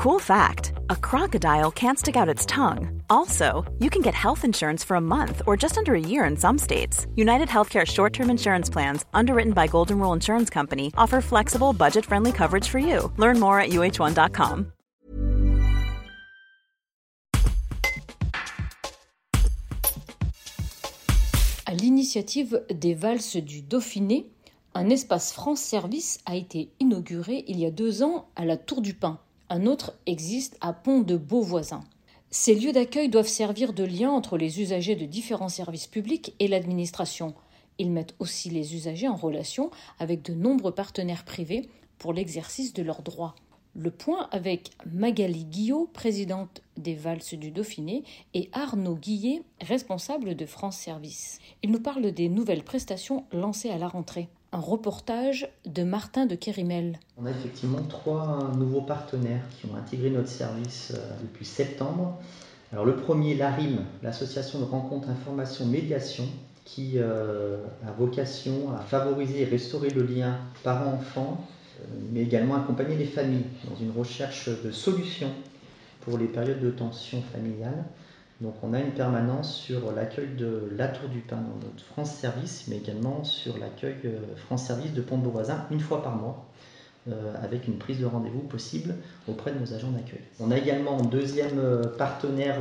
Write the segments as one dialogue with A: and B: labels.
A: Cool fact a crocodile can't stick out its tongue. Also, you can get health insurance for a month or just under a year in some states. United Healthcare short term insurance plans, underwritten by Golden Rule Insurance Company, offer flexible, budget friendly coverage for you. Learn more at uh1.com.
B: À l'initiative des valses du Dauphiné, un espace France Service a été inauguré il y a deux ans à la Tour du Pin. Un autre existe à Pont de Beauvoisin. Ces lieux d'accueil doivent servir de lien entre les usagers de différents services publics et l'administration. Ils mettent aussi les usagers en relation avec de nombreux partenaires privés pour l'exercice de leurs droits. Le point avec Magali Guillot, présidente des Valses du Dauphiné, et Arnaud Guillet, responsable de France Service. Ils nous parlent des nouvelles prestations lancées à la rentrée un reportage de Martin de Kérimel.
C: On a effectivement trois nouveaux partenaires qui ont intégré notre service euh, depuis septembre. Alors le premier, l'ARIM, l'association de rencontres, information, médiation, qui euh, a vocation à favoriser et restaurer le lien parents-enfants, euh, mais également accompagner les familles dans une recherche de solutions pour les périodes de tension familiale. Donc on a une permanence sur l'accueil de la Tour du Pin dans notre France Service, mais également sur l'accueil euh, France Service de Pont de Beauvoisin une fois par mois, euh, avec une prise de rendez-vous possible auprès de nos agents d'accueil. On a également un deuxième euh, partenaire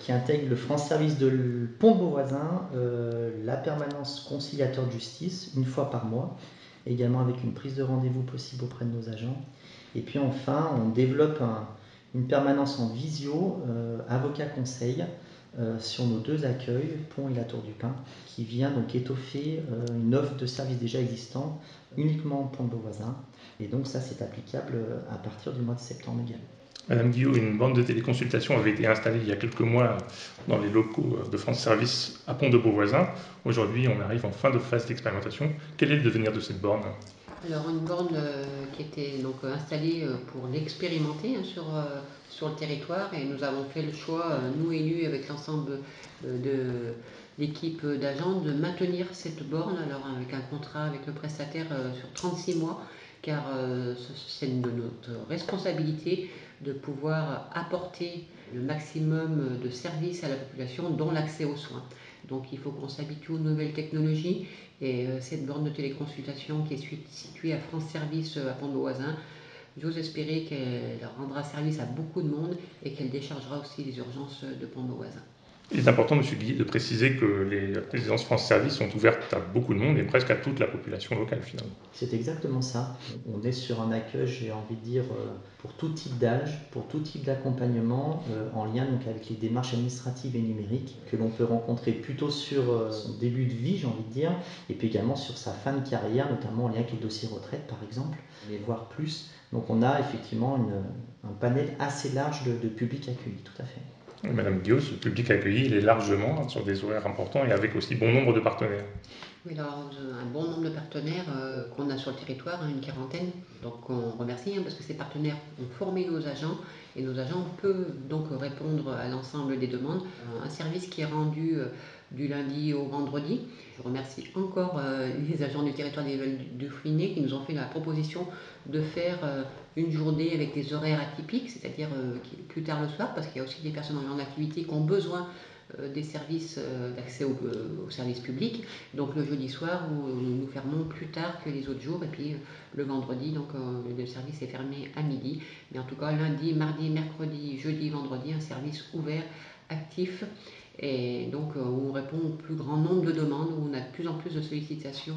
C: qui intègre le France Service de Pont de Beauvoisin, la permanence conciliateur de justice une fois par mois, également avec une prise de rendez-vous possible auprès de nos agents. Et puis enfin, on développe un une permanence en visio, euh, avocat conseil, euh, sur nos deux accueils, Pont et la Tour du Pin, qui vient donc étoffer euh, une offre de services déjà existants uniquement en Pont de Beauvoisin. Et donc ça, c'est applicable à partir du mois de septembre également.
D: Madame Guillaume, une bande de téléconsultation avait été installée il y a quelques mois dans les locaux de France Service à Pont de Beauvoisin. Aujourd'hui, on arrive en fin de phase d'expérimentation. Quel est le devenir de cette borne?
E: Alors une borne euh, qui était donc euh, installée euh, pour l'expérimenter hein, sur, sur le territoire et nous avons fait le choix, nous élus avec l'ensemble de l'équipe d'agents, de maintenir cette borne alors avec un contrat avec le prestataire sur 36 mois car c'est de notre responsabilité de pouvoir apporter le maximum de services à la population, dont l'accès aux soins. Donc il faut qu'on s'habitue aux nouvelles technologies et euh, cette borne de téléconsultation qui est située à France Service euh, à Pont de Voisin, j'ose espérer qu'elle rendra service à beaucoup de monde et qu'elle déchargera aussi les urgences de Pont de Voisin.
D: Il est important, M. Guy, de préciser que les résidences France Service sont ouvertes à beaucoup de monde et presque à toute la population locale finalement.
C: C'est exactement ça. On est sur un accueil, j'ai envie de dire, euh, pour tout type d'âge, pour tout type d'accompagnement, euh, en lien donc avec les démarches administratives et numériques que l'on peut rencontrer plutôt sur euh, son début de vie, j'ai envie de dire, et puis également sur sa fin de carrière, notamment en lien avec les dossiers retraite par exemple, mais voire plus. Donc on a effectivement un panel assez large de, de public accueilli, tout à fait.
D: Madame Guillaume, ce public accueilli, il est largement sur des horaires importants et avec aussi bon nombre de partenaires.
E: Oui, alors un bon nombre de partenaires euh, qu'on a sur le territoire, hein, une quarantaine. Donc on remercie hein, parce que ces partenaires ont formé nos agents et nos agents peuvent donc répondre à l'ensemble des demandes. Un service qui est rendu euh, du lundi au vendredi. Je remercie encore euh, les agents du territoire des du Fouinet qui nous ont fait la proposition de faire une journée avec des horaires atypiques, c'est-à-dire plus tard le soir, parce qu'il y a aussi des personnes en activité qui ont besoin euh, des services euh, d'accès au, euh, service public. Donc le jeudi soir, où nous fermons plus tard que les autres jours. Et puis le vendredi, donc le service est fermé à midi. Mais en tout cas, lundi, mardi, mercredi, jeudi, vendredi, un service ouvert, actif. Et donc on répond au plus grand nombre de demandes, où on a de plus en plus de sollicitations.